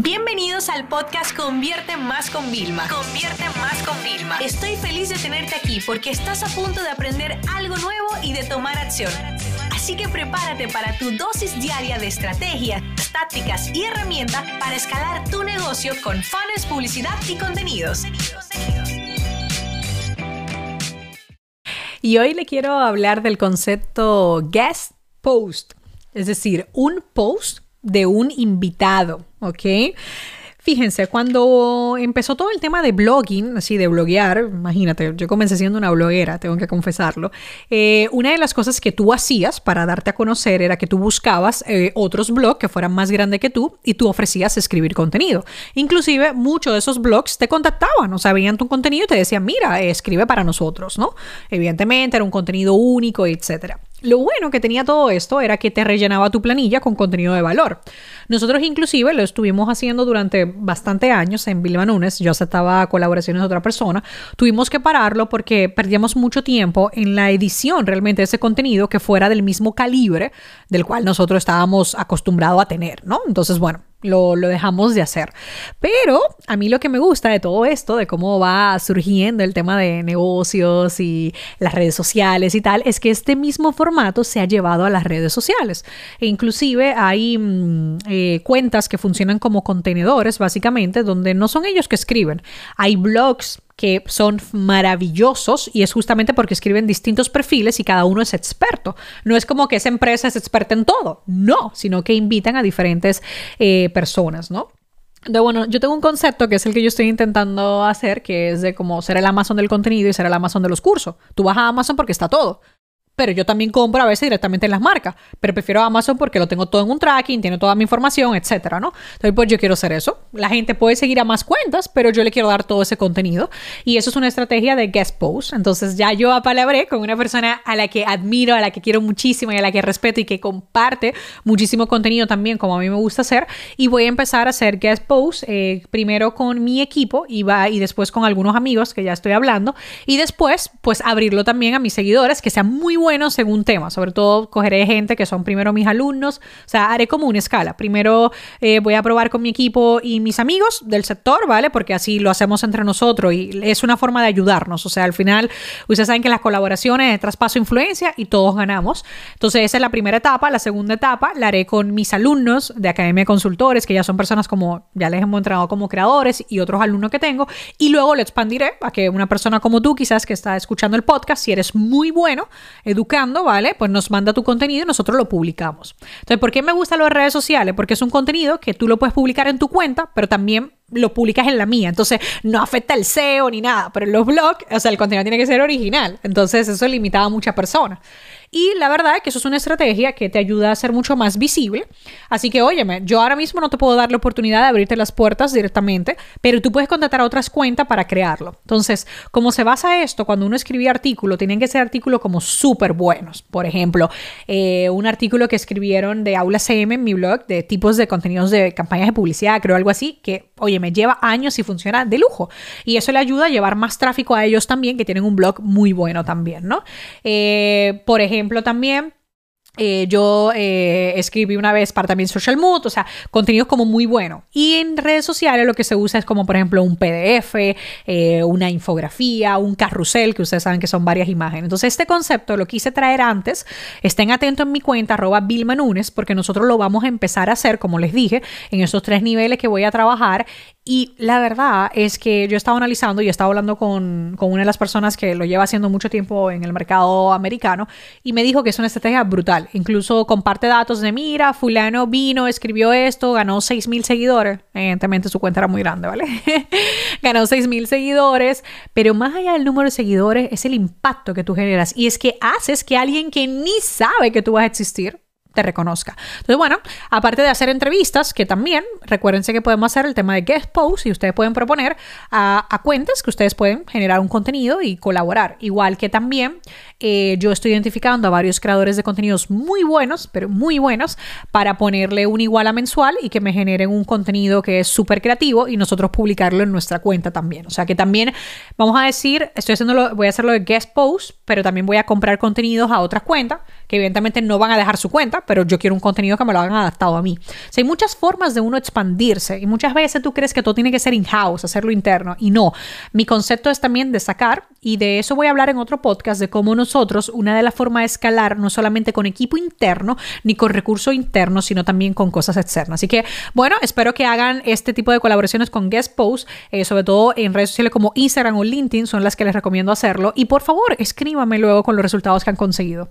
Bienvenidos al podcast Convierte Más con Vilma. Convierte Más con Vilma. Estoy feliz de tenerte aquí porque estás a punto de aprender algo nuevo y de tomar acción. Así que prepárate para tu dosis diaria de estrategias, tácticas y herramientas para escalar tu negocio con fans, publicidad y contenidos. Y hoy le quiero hablar del concepto guest post, es decir, un post de un invitado, ¿ok? Fíjense, cuando empezó todo el tema de blogging, así de bloguear, imagínate, yo comencé siendo una bloguera, tengo que confesarlo, eh, una de las cosas que tú hacías para darte a conocer era que tú buscabas eh, otros blogs que fueran más grandes que tú y tú ofrecías escribir contenido. Inclusive muchos de esos blogs te contactaban, o sea, veían tu contenido y te decían, mira, escribe para nosotros, ¿no? Evidentemente era un contenido único, etcétera. Lo bueno que tenía todo esto era que te rellenaba tu planilla con contenido de valor. Nosotros inclusive lo estuvimos haciendo durante bastante años en Vilma Nunes, yo aceptaba colaboraciones de otra persona, tuvimos que pararlo porque perdíamos mucho tiempo en la edición realmente de ese contenido que fuera del mismo calibre del cual nosotros estábamos acostumbrados a tener, ¿no? Entonces, bueno, lo, dejamos de hacer. Pero a mí lo que me gusta de todo esto, de cómo va surgiendo el tema de negocios y las redes sociales y tal, es que este mismo formato se ha llevado a las redes sociales. E inclusive hay mm, eh, cuentas que funcionan como contenedores, básicamente, donde no son ellos que escriben. Hay blogs que son maravillosos y es justamente porque escriben distintos perfiles y cada uno es experto. No es como que esa empresa es experta en todo, no, sino que invitan a diferentes eh, personas, ¿no? De, bueno, yo tengo un concepto que es el que yo estoy intentando hacer, que es de como ser el Amazon del contenido y ser el Amazon de los cursos. Tú vas a Amazon porque está todo pero yo también compro a veces directamente en las marcas, pero prefiero Amazon porque lo tengo todo en un tracking, tiene toda mi información, etcétera, ¿no? Entonces, pues yo quiero hacer eso. La gente puede seguir a más cuentas, pero yo le quiero dar todo ese contenido y eso es una estrategia de guest post. Entonces, ya yo apalabré con una persona a la que admiro, a la que quiero muchísimo y a la que respeto y que comparte muchísimo contenido también, como a mí me gusta hacer, y voy a empezar a hacer guest posts eh, primero con mi equipo y va y después con algunos amigos que ya estoy hablando y después, pues abrirlo también a mis seguidores que sean muy buenos bueno según tema. Sobre todo cogeré gente que son primero mis alumnos. O sea, haré como una escala. Primero eh, voy a probar con mi equipo y mis amigos del sector, ¿vale? Porque así lo hacemos entre nosotros y es una forma de ayudarnos. O sea, al final, ustedes saben que las colaboraciones es traspaso influencia y todos ganamos. Entonces, esa es la primera etapa. La segunda etapa la haré con mis alumnos de Academia de Consultores, que ya son personas como, ya les hemos entrenado como creadores y otros alumnos que tengo. Y luego lo expandiré a que una persona como tú, quizás que está escuchando el podcast, si eres muy bueno, educando, ¿vale? Pues nos manda tu contenido y nosotros lo publicamos. Entonces, ¿por qué me gustan las redes sociales? Porque es un contenido que tú lo puedes publicar en tu cuenta, pero también lo publicas en la mía. Entonces, no afecta el SEO ni nada, pero en los blogs, o sea, el contenido tiene que ser original. Entonces, eso limitaba a muchas personas. Y la verdad es que eso es una estrategia que te ayuda a ser mucho más visible. Así que, óyeme, yo ahora mismo no te puedo dar la oportunidad de abrirte las puertas directamente, pero tú puedes contratar a otras cuentas para crearlo. Entonces, ¿cómo se basa esto? Cuando uno escribía artículo, tienen que ser artículos como súper buenos. Por ejemplo, eh, un artículo que escribieron de Aula CM en mi blog de tipos de contenidos de campañas de publicidad, creo algo así, que, oye, me lleva años y funciona de lujo. Y eso le ayuda a llevar más tráfico a ellos también, que tienen un blog muy bueno también, ¿no? Eh, por ejemplo, ejemplo también eh, yo eh, escribí una vez para también Social Mood, o sea, contenidos como muy bueno. Y en redes sociales lo que se usa es como, por ejemplo, un PDF, eh, una infografía, un carrusel, que ustedes saben que son varias imágenes. Entonces, este concepto lo quise traer antes. Estén atentos en mi cuenta, arroba Vilma porque nosotros lo vamos a empezar a hacer, como les dije, en esos tres niveles que voy a trabajar. Y la verdad es que yo estaba analizando y estaba hablando con, con una de las personas que lo lleva haciendo mucho tiempo en el mercado americano y me dijo que es una estrategia brutal Incluso comparte datos de, mira, fulano vino, escribió esto, ganó 6 mil seguidores. Evidentemente su cuenta era muy grande, ¿vale? ganó 6 mil seguidores, pero más allá del número de seguidores es el impacto que tú generas. Y es que haces que alguien que ni sabe que tú vas a existir, te reconozca. Entonces, bueno, aparte de hacer entrevistas, que también, recuérdense que podemos hacer el tema de guest posts y ustedes pueden proponer a, cuentas que ustedes pueden generar un contenido y colaborar. Igual que también eh, yo estoy identificando a varios creadores de contenidos muy buenos, pero muy buenos, para ponerle un igual a mensual y que me generen un contenido que es súper creativo y nosotros publicarlo en nuestra cuenta también. O sea que también vamos a decir, estoy haciéndolo, voy a hacerlo de guest posts, pero también voy a comprar contenidos a otras cuentas que evidentemente no van a dejar su cuenta, pero yo quiero un contenido que me lo hagan adaptado a mí. O sea, hay muchas formas de uno expandirse y muchas veces tú crees que todo tiene que ser in-house, hacerlo interno y no. Mi concepto es también de sacar y de eso voy a hablar en otro podcast de cómo nosotros, una de las formas de escalar no solamente con equipo interno ni con recursos internos, sino también con cosas externas. Así que, bueno, espero que hagan este tipo de colaboraciones con Guest Post, eh, sobre todo en redes sociales como Instagram o LinkedIn, son las que les recomiendo hacerlo. Y por favor, escríbame luego con los resultados que han conseguido.